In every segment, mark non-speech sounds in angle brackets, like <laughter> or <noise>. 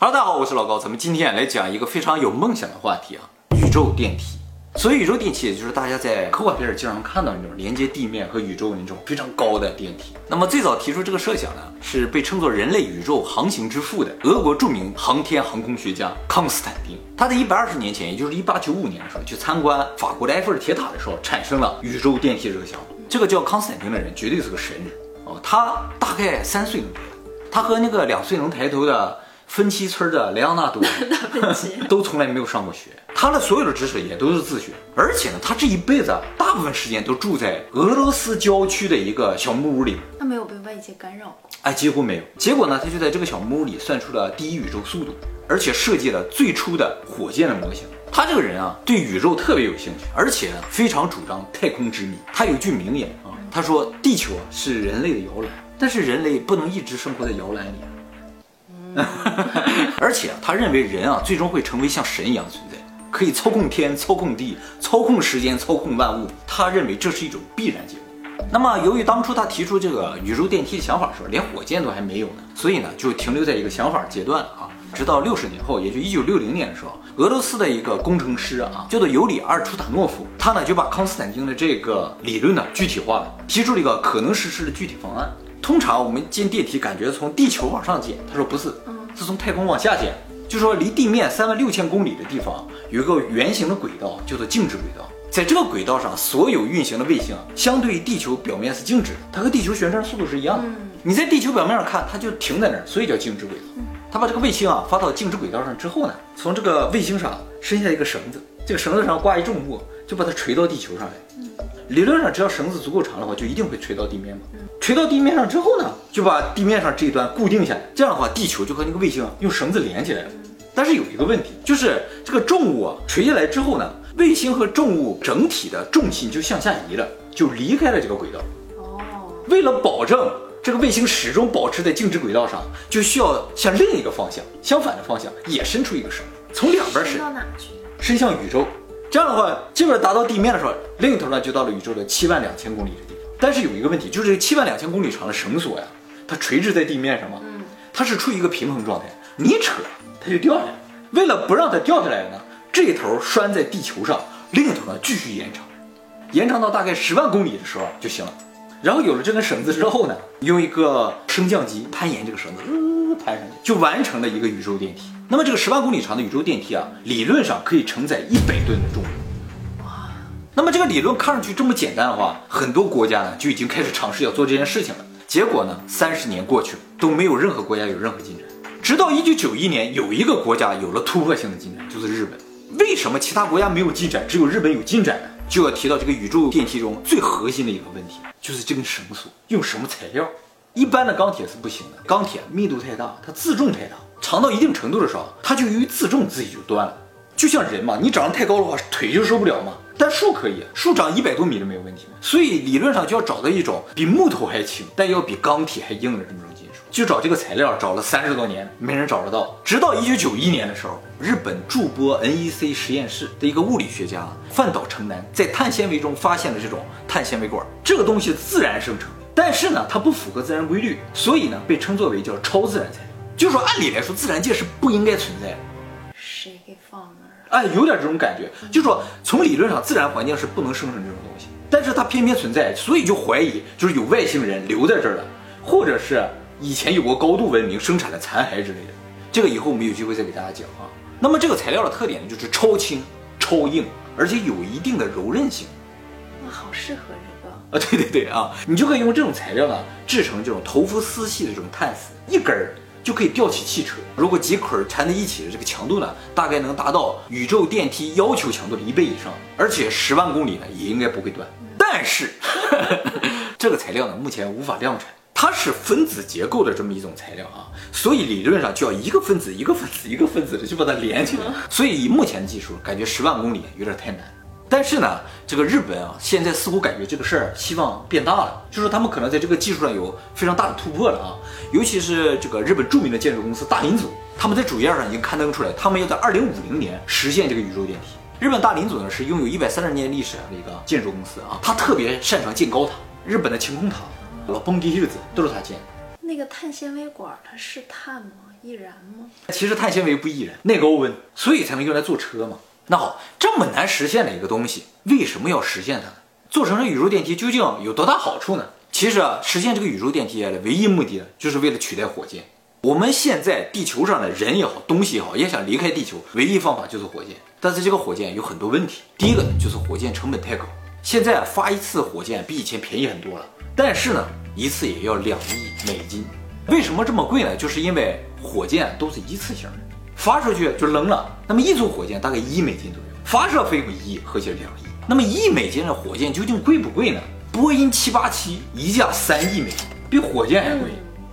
哈喽大家好，我是老高，咱们今天来讲一个非常有梦想的话题啊，宇宙电梯。所以宇宙电梯也就是大家在科幻片里经常看到那种连接地面和宇宙那种非常高的电梯。那么最早提出这个设想呢，是被称作人类宇宙航行之父的俄国著名航天航空学家康斯坦丁。他在一百二十年前，也就是一八九五年的时候，去参观法国的埃菲尔铁塔的时候，产生了宇宙电梯这个想法。这个叫康斯坦丁的人绝对是个神人哦，他大概三岁能抬头，他和那个两岁能抬头的。分期村的莱昂纳多 <laughs> 都从来没有上过学，他的所有的知识也都是自学，而且呢，他这一辈子大部分时间都住在俄罗斯郊区的一个小木屋里，他没有被外界干扰过，哎，几乎没有。结果呢，他就在这个小木屋里算出了第一宇宙速度，而且设计了最初的火箭的模型。他这个人啊，对宇宙特别有兴趣，而且非常主张太空之谜。他有句名言啊，他说：“地球啊是人类的摇篮，但是人类不能一直生活在摇篮里。” <laughs> 而且他认为人啊，最终会成为像神一样存在，可以操控天、操控地、操控时间、操控万物。他认为这是一种必然结果。那么，由于当初他提出这个宇宙电梯的想法的时候，连火箭都还没有呢，所以呢，就停留在一个想法阶段啊。直到六十年后，也就一九六零年的时候，俄罗斯的一个工程师啊，叫做尤里阿尔楚塔诺夫，他呢就把康斯坦丁的这个理论呢具体化了，提出了一个可能实施的具体方案。通常我们进电梯，感觉从地球往上建，他说不是，是从太空往下建。就说离地面三万六千公里的地方有一个圆形的轨道，叫做静止轨道。在这个轨道上，所有运行的卫星相对于地球表面是静止的，它和地球旋转速度是一样的。你在地球表面上看，它就停在那儿，所以叫静止轨道。他把这个卫星啊发到静止轨道上之后呢，从这个卫星上伸下一个绳子，这个绳子上挂一重物，就把它垂到地球上来。理论上，只要绳子足够长的话，就一定会垂到地面嘛。垂到地面上之后呢，就把地面上这一端固定下来。这样的话，地球就和那个卫星用绳子连起来了。但是有一个问题，就是这个重物啊垂下来之后呢，卫星和重物整体的重心就向下移了，就离开了这个轨道。哦。为了保证这个卫星始终保持在静止轨道上，就需要向另一个方向，相反的方向也伸出一个绳，从两边伸。到哪去？伸向宇宙。这样的话，基本达到地面的时候，另一头呢就到了宇宙的七万两千公里的地方。但是有一个问题，就是这七万两千公里长的绳索呀，它垂直在地面上嘛，它是处于一个平衡状态，你一扯它就掉下来。为了不让它掉下来呢，这一头拴在地球上，另一头呢继续延长，延长到大概十万公里的时候就行了。然后有了这根绳子之后呢，用一个升降机攀岩这个绳子，呃，攀上去就完成了一个宇宙电梯。那么这个十万公里长的宇宙电梯啊，理论上可以承载一百吨的重物。哇！那么这个理论看上去这么简单的话，很多国家呢就已经开始尝试要做这件事情了。结果呢，三十年过去了，都没有任何国家有任何进展。直到一九九一年，有一个国家有了突破性的进展，就是日本。为什么其他国家没有进展，只有日本有进展呢？就要提到这个宇宙电梯中最核心的一个问题，就是这根绳索用什么材料？一般的钢铁是不行的，钢铁密度太大，它自重太大。长到一定程度的时候，它就由于自重自己就断了。就像人嘛，你长得太高的话，腿就受不了嘛。但树可以，树长一百多米都没有问题。所以理论上就要找到一种比木头还轻，但要比钢铁还硬的这么种金属。就找这个材料，找了三十多年，没人找得到。直到一九九一年的时候，日本筑波 NEC 实验室的一个物理学家饭岛成男在碳纤维中发现了这种碳纤维管。这个东西自然生成，但是呢，它不符合自然规律，所以呢，被称作为叫超自然材料。就说按理来说，自然界是不应该存在的。谁给放那儿？哎，有点这种感觉。就说从理论上，自然环境是不能生成这种东西，但是它偏偏存在，所以就怀疑就是有外星人留在这儿了，或者是以前有过高度文明生产的残骸之类的。这个以后我们有机会再给大家讲啊。那么这个材料的特点呢，就是超轻、超硬，而且有一定的柔韧性。那好适合这个啊！对对对啊，你就可以用这种材料呢，制成这种头肤丝系的这种碳丝，一根儿。就可以吊起汽车。如果几捆缠在一起的这个强度呢，大概能达到宇宙电梯要求强度的一倍以上，而且十万公里呢也应该不会断。但是 <laughs> 这个材料呢，目前无法量产，它是分子结构的这么一种材料啊，所以理论上就要一个分子一个分子一个分子的去把它连起来。所以以目前技术，感觉十万公里有点太难。但是呢，这个日本啊，现在似乎感觉这个事儿希望变大了，就是他们可能在这个技术上有非常大的突破了啊。尤其是这个日本著名的建筑公司大林组，他们在主页上已经刊登出来，他们要在二零五零年实现这个宇宙电梯。日本大林组呢是拥有一百三十年历史的一个建筑公司啊，他特别擅长建高塔，日本的晴空塔、老蹦迪日子都是他建的。那个碳纤维管它是碳吗？易燃吗？其实碳纤维不易燃，耐高温，所以才能用来做车嘛。那好，这么难实现的一个东西，为什么要实现它呢？做成了宇宙电梯究竟有多大好处呢？其实啊，实现这个宇宙电梯的唯一目的呢，就是为了取代火箭。我们现在地球上的人也好，东西也好，也想离开地球，唯一方法就是火箭。但是这个火箭有很多问题。第一个呢，就是火箭成本太高。现在发一次火箭比以前便宜很多了，但是呢，一次也要两亿美金。为什么这么贵呢？就是因为火箭都是一次性的，发出去就扔了。那么一艘火箭大概一亿美金左右，发射费用一亿，合起来两亿。那么一亿美金的火箭究竟贵不贵呢？波音七八七一架三亿美金，比火箭还贵。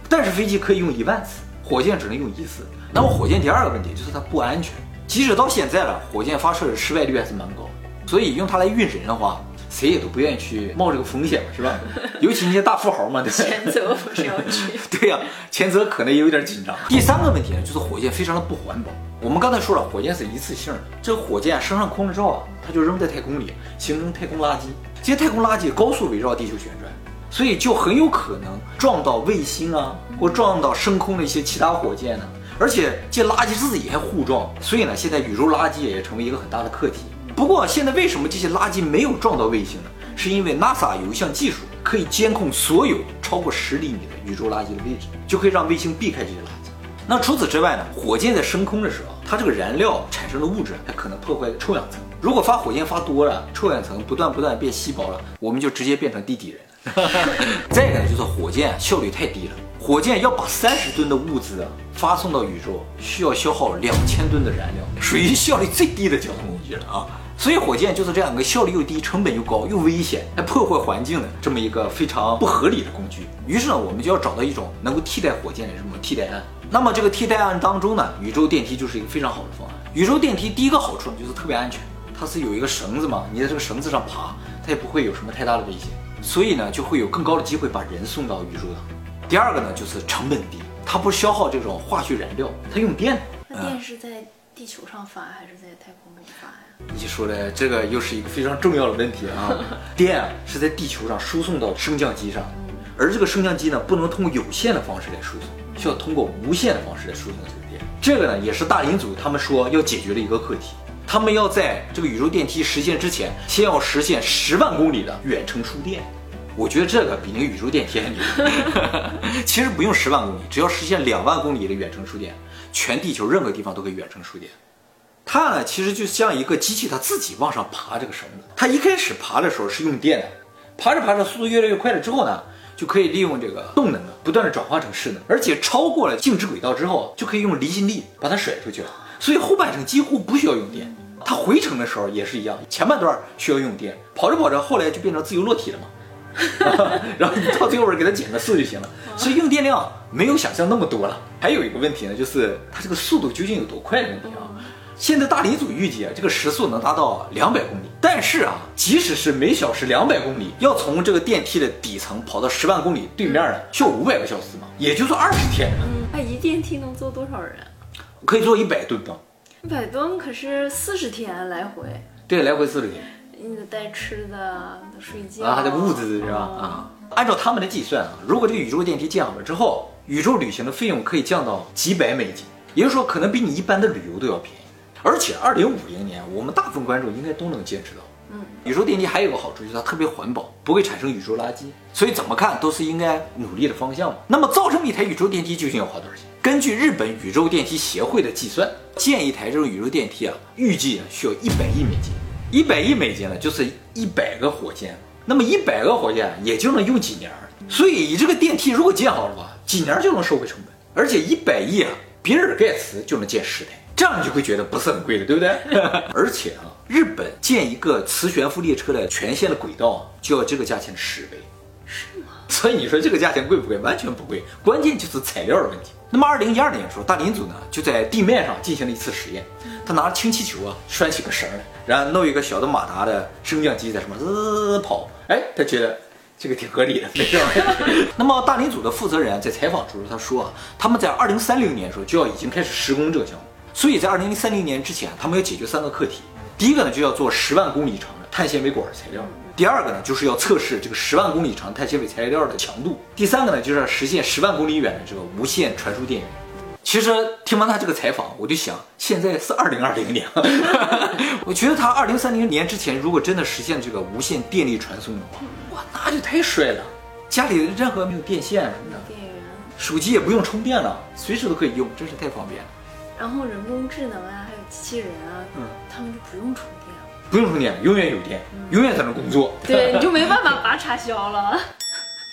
但是飞机可以用一万次，火箭只能用一次。那么火箭第二个问题就是它不安全，即使到现在了，火箭发射的失败率还是蛮高。所以用它来运人的话，谁也都不愿意去冒这个风险，是吧？<laughs> 尤其那些大富豪嘛，对吧？前泽不是要去？<laughs> 对呀、前泽可能也有点紧张。第三个问题呢，就是火箭非常的不环保。我们刚才说了，火箭是一次性的，这个火箭升上空了之后啊，它就扔在太空里，形成太空垃圾。这些太空垃圾高速围绕地球旋转，所以就很有可能撞到卫星啊，或撞到升空的一些其他火箭呢。而且这些垃圾自己还互撞，所以呢，现在宇宙垃圾也成为一个很大的课题。不过现在为什么这些垃圾没有撞到卫星呢？是因为 NASA 有一项技术可以监控所有超过十厘米的宇宙垃圾的位置，就可以让卫星避开这些垃圾。那除此之外呢，火箭在升空的时候，它这个燃料产生的物质还可能破坏臭氧层。如果发火箭发多了，臭氧层不断不断变稀薄了，我们就直接变成地底人了。<laughs> 再一个呢，就是火箭效率太低了。火箭要把三十吨的物资啊发送到宇宙，需要消耗两千吨的燃料，属于效率最低的交通工具了啊。所以火箭就是这样一个效率又低、成本又高、又危险、还破坏环境的这么一个非常不合理的工具。于是呢，我们就要找到一种能够替代火箭的这种替代案。那么这个替代案当中呢，宇宙电梯就是一个非常好的方案。宇宙电梯第一个好处呢，就是特别安全，它是有一个绳子嘛，你在这个绳子上爬，它也不会有什么太大的危险，所以呢，就会有更高的机会把人送到宇宙当中。第二个呢，就是成本低，它不消耗这种化学燃料，它用电。那电是在地球上发还是在太空中发呀？你说的这个又是一个非常重要的问题啊！<laughs> 电啊是在地球上输送到升降机上，而这个升降机呢不能通过有线的方式来输送，需要通过无线的方式来输送这个电。这个呢也是大林组他们说要解决的一个课题。他们要在这个宇宙电梯实现之前，先要实现十万公里的远程输电。我觉得这个比那个宇宙电梯还牛。<laughs> 其实不用十万公里，只要实现两万公里的远程输电，全地球任何地方都可以远程输电。它呢，其实就像一个机器，它自己往上爬这个绳子。它一开始爬的时候是用电的，爬着爬着速度越来越快了之后呢，就可以利用这个动能啊，不断的转化成势能，而且超过了静止轨道之后，就可以用离心力把它甩出去了。所以后半程几乎不需要用电。它回程的时候也是一样，前半段需要用电，跑着跑着后来就变成自由落体了嘛。<laughs> 然后你到最后边给它减个速就行了，所以用电量没有想象那么多了。还有一个问题呢，就是它这个速度究竟有多快的问题啊。现在大理组预计啊，这个时速能达到两百公里，但是啊，即使是每小时两百公里，要从这个电梯的底层跑到十万公里对面呢，需要五百个小时嘛，也就是二十天，嗯，那一电梯能坐多少人？可以坐一百吨吧？一百吨可是四十天来回，对，来回四十天。你得带吃的，得睡觉啊，还得物资是吧？啊，按照他们的计算啊，如果这个宇宙电梯建好了之后，宇宙旅行的费用可以降到几百美金，也就是说，可能比你一般的旅游都要便宜。而且，二零五零年，我们大部分观众应该都能坚持到。嗯，宇宙电梯还有个好处，就是它特别环保，不会产生宇宙垃圾，所以怎么看都是应该努力的方向嘛。那么，造这么一台宇宙电梯究竟要花多少钱？根据日本宇宙电梯协会的计算，建一台这种宇宙电梯啊，预计需要一百亿美金。一百亿美金呢，就是一百个火箭。那么一百个火箭也就能用几年儿。所以，你这个电梯如果建好了吧，几年就能收回成本。而且一百亿啊，比尔盖茨就能建十台，这样你就会觉得不是很贵了，对不对？<laughs> 而且啊，日本建一个磁悬浮列车的全线的轨道啊，就要这个价钱的十倍。是吗？所以你说这个价钱贵不贵？完全不贵，关键就是材料的问题。那么二零一二年的时候，大林组呢就在地面上进行了一次实验，他拿着氢气球啊拴起个绳来，然后弄一个小的马达的升降机在上面滋滋滋跑，哎，他觉得这个挺合理的，没事儿。<laughs> 那么大林组的负责人在采访的时候他说啊，他们在二零三零年的时候就要已经开始施工这个项目，所以在二零三零年之前，他们要解决三个课题。第一个呢，就要做十万公里长的碳纤维管材料，第二个呢，就是要测试这个十万公里长碳纤维材料的强度。第三个呢，就是要实现十万公里远的这个无线传输电源。其实听完他这个采访，我就想，现在是二零二零年，<laughs> 我觉得他二零三零年之前，如果真的实现这个无线电力传送的话，哇，那就太帅了。家里任何没有电线什么的，电源，手机也不用充电了，随时都可以用，真是太方便了。然后人工智能啊，还有机器人啊，嗯他们就不用充电了，不用充电，永远有电，永远在那工作。对，你就没办法把它插销了。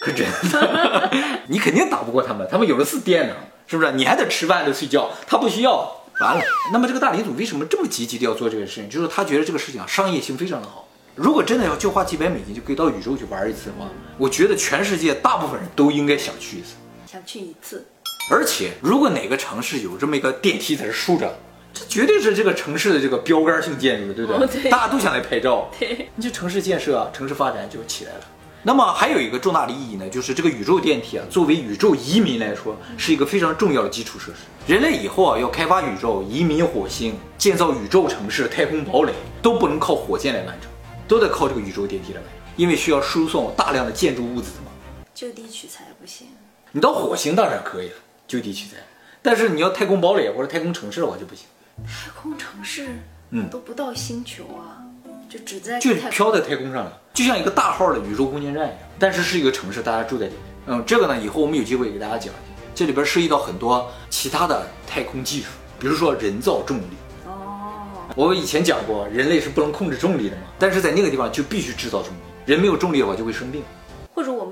可真的，你肯定打不过他们，他们有的是电呢，是不是？你还得吃饭得睡觉，他不需要。完了，那么这个大林总为什么这么积极的要做这个事情？就是他觉得这个事情啊，商业性非常的好。如果真的要就花几百美金就可以到宇宙去玩一次的话，我觉得全世界大部分人都应该想去一次。想去一次，而且，如果哪个城市有这么一个电梯在这竖着，这绝对是这个城市的这个标杆性建筑，对不对？哦对大家都想来拍照。<laughs> 对，你这城市建设啊，城市发展就起来了。那么还有一个重大的意义呢，就是这个宇宙电梯啊，作为宇宙移民来说，是一个非常重要的基础设施。人类以后啊，要开发宇宙、移民火星、建造宇宙城市、太空堡垒，都不能靠火箭来完成，都得靠这个宇宙电梯来完成，因为需要输送大量的建筑物资嘛。就地取材不行。你到火星当然可以了，就地取材，但是你要太空堡垒或者太空城市的话就不行，太空城市，嗯都不到星球啊，就只在就飘在太空上了，就像一个大号的宇宙空间站一样，但是是一个城市，大家住在里面。嗯，这个呢，以后我们有机会给大家讲这里边涉及到很多其他的太空技术，比如说人造重力。哦，我以前讲过，人类是不能控制重力的嘛，但是在那个地方就必须制造重力，人没有重力的话就会生病。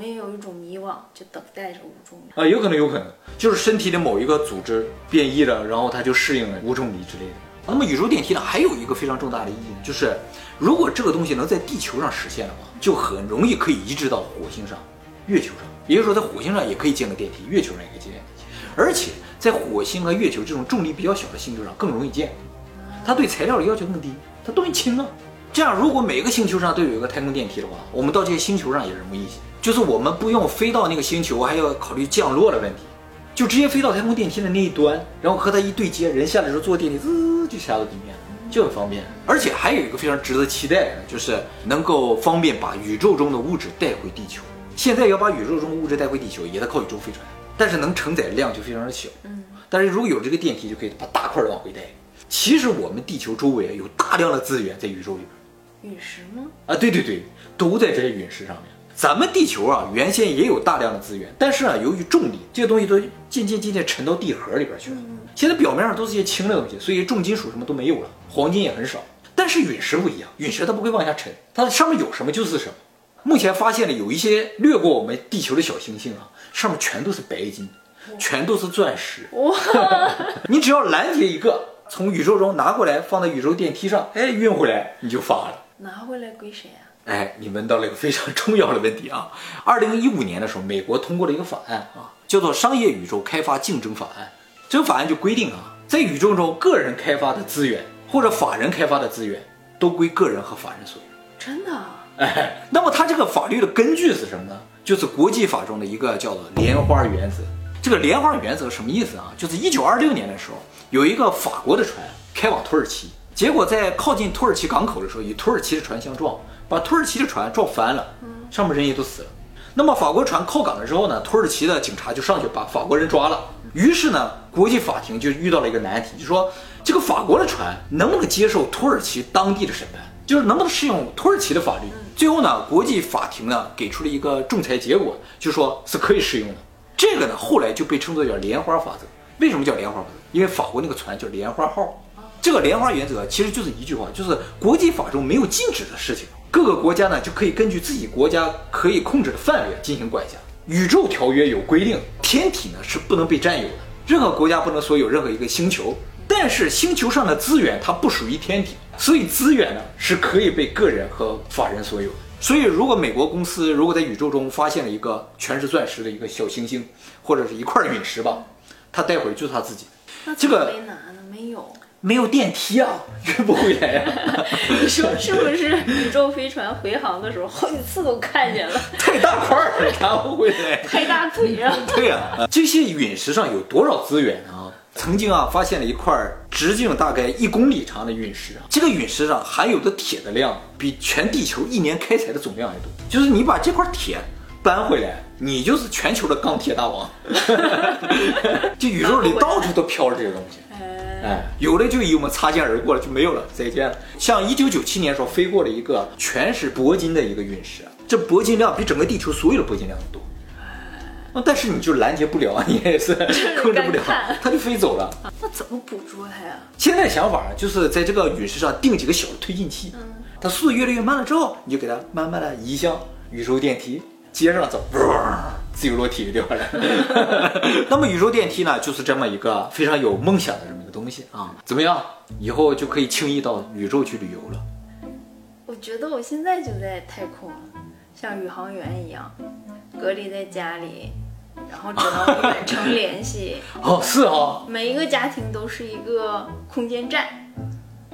我们也有一种迷惘，就等待着无重力。啊，有可能，有可能，就是身体的某一个组织变异了，然后它就适应了无重力之类的。那么宇宙电梯呢，还有一个非常重大的意义，就是如果这个东西能在地球上实现的话，就很容易可以移植到火星上、月球上。也就是说，在火星上也可以建个电梯，月球上也可以建电梯，而且在火星和月球这种重力比较小的星球上更容易建，它对材料的要求更低，它东西轻啊。这样，如果每个星球上都有一个太空电梯的话，我们到这些星球上也容易一些，就是我们不用飞到那个星球，还要考虑降落的问题，就直接飞到太空电梯的那一端，然后和它一对接，人下来时候坐电梯滋就下到地面了，就很方便。而且还有一个非常值得期待的，就是能够方便把宇宙中的物质带回地球。现在要把宇宙中的物质带回地球，也得靠宇宙飞船，但是能承载量就非常的小。嗯，但是如果有这个电梯，就可以把大块的往回带。其实我们地球周围有大量的资源在宇宙里边。陨石吗？啊，对对对，都在这些陨石上面。咱们地球啊，原先也有大量的资源，但是啊，由于重力，这些东西都渐渐渐渐沉到地核里边去了。现在表面上都是些轻的东西，所以重金属什么都没有了，黄金也很少。但是陨石不一样，陨石它不会往下沉，它上面有什么就是什么。目前发现了有一些掠过我们地球的小行星啊，上面全都是白金，全都是钻石。哇，<laughs> 你只要拦截一个，从宇宙中拿过来，放在宇宙电梯上，哎，运回来你就发了。拿回来归谁啊？哎，你问到了一个非常重要的问题啊！二零一五年的时候，美国通过了一个法案啊，叫做《商业宇宙开发竞争法案》。这个法案就规定啊，在宇宙中个人开发的资源或者法人开发的资源，都归个人和法人所有。真的啊？哎，那么它这个法律的根据是什么呢？就是国际法中的一个叫做莲花原则。这个莲花原则什么意思啊？就是一九二六年的时候，有一个法国的船开往土耳其，结果在靠近土耳其港口的时候，与土耳其的船相撞，把土耳其的船撞翻了，上面人也都死了。那么法国船靠港了之后呢，土耳其的警察就上去把法国人抓了。于是呢，国际法庭就遇到了一个难题，就说这个法国的船能不能接受土耳其当地的审判，就是能不能适用土耳其的法律。最后呢，国际法庭呢给出了一个仲裁结果，就说是可以适用的。这个呢后来就被称作叫莲花法则。为什么叫莲花法则？因为法国那个船叫莲花号。这个莲花原则其实就是一句话，就是国际法中没有禁止的事情，各个国家呢就可以根据自己国家可以控制的范围进行管辖。宇宙条约有规定，天体呢是不能被占有的，任何国家不能所有任何一个星球。但是星球上的资源它不属于天体，所以资源呢是可以被个人和法人所有。所以，如果美国公司如果在宇宙中发现了一个全是钻石的一个小行星，或者是一块陨石吧，他带回去就是他自己。这个没拿呢？没有。没有电梯啊，运不回来呀、<laughs> 你说是不是？宇宙飞船回航的时候，好几次都看见了，太大块儿了，拿不回来。拍大腿啊！<laughs> 对啊、这些陨石上有多少资源啊？曾经啊发现了一块直径大概一公里长的陨石啊，这个陨石上含有的铁的量比全地球一年开采的总量还多。就是你把这块铁搬回来，你就是全球的钢铁大王。<laughs> 这宇宙里到处都飘着这个东西。哎，有的就与我们擦肩而过了，就没有了，再见了。像一九九七年时候飞过了一个全是铂金的一个陨石，这铂金量比整个地球所有的铂金量都多。啊，但是你就拦截不了，你也是 <laughs> 控制不了，它就飞走了。那怎么捕捉它呀？现在想法就是在这个陨石上定几个小的推进器，它速度越来越慢了之后，你就给它慢慢的移向宇宙电梯，接着走，自由落体掉下来。<laughs> 那么宇宙电梯呢，就是这么一个非常有梦想的这么一个东西啊。怎么样？以后就可以轻易到宇宙去旅游了。我觉得我现在就在太空，像宇航员一样，隔离在家里。然后只能远程联系 <laughs> 哦，是哈，每一个家庭都是一个空间站，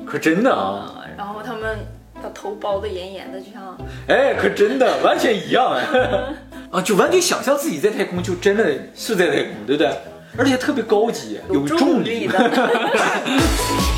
可真的啊。然后他们把头包的严严的，就像哎，可真的完全一样哎，<laughs> 啊，就完全想象自己在太空，就真的是在太空，对不对？而且特别高级，有重力的。<laughs>